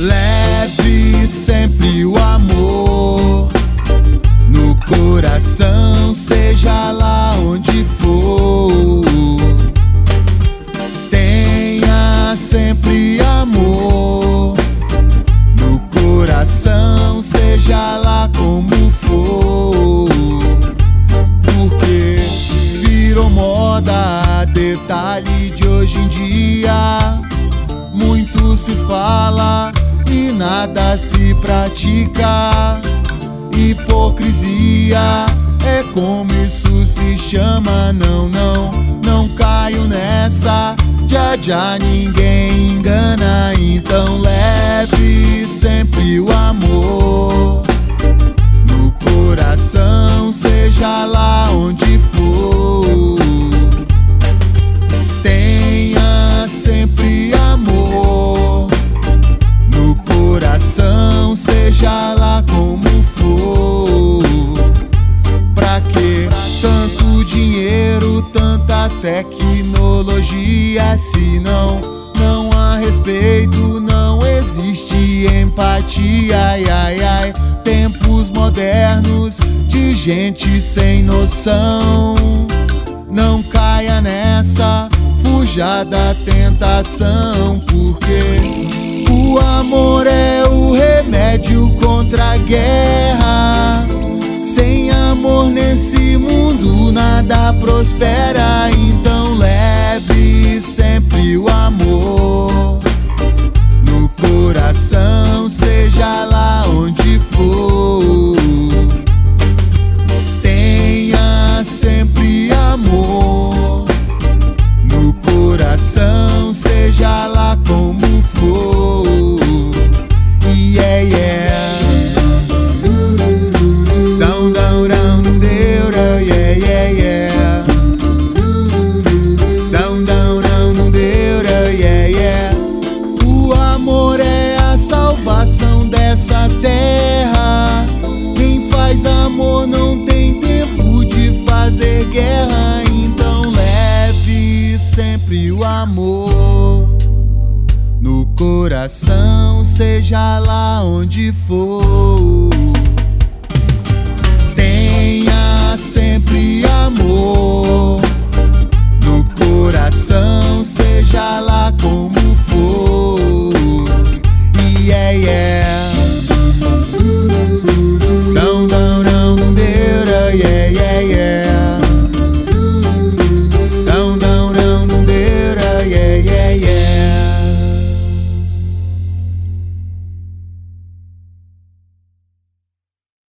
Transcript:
Leve sempre o amor no coração, seja lá onde for. Tenha sempre amor no coração, seja lá como for. Porque virou moda, detalhe de hoje em dia. Muito se fala e nada se pratica. Hipocrisia é como isso se chama. Não, não, não caio nessa. Já já ninguém engana. Então dinheiro, tanta tecnologia? Se não, não há respeito, não existe empatia. Ai, ai, ai, tempos modernos de gente sem noção. Não caia nessa, fuja da tentação, porque o amor é o prospera, sempre o amor no coração, seja lá onde for.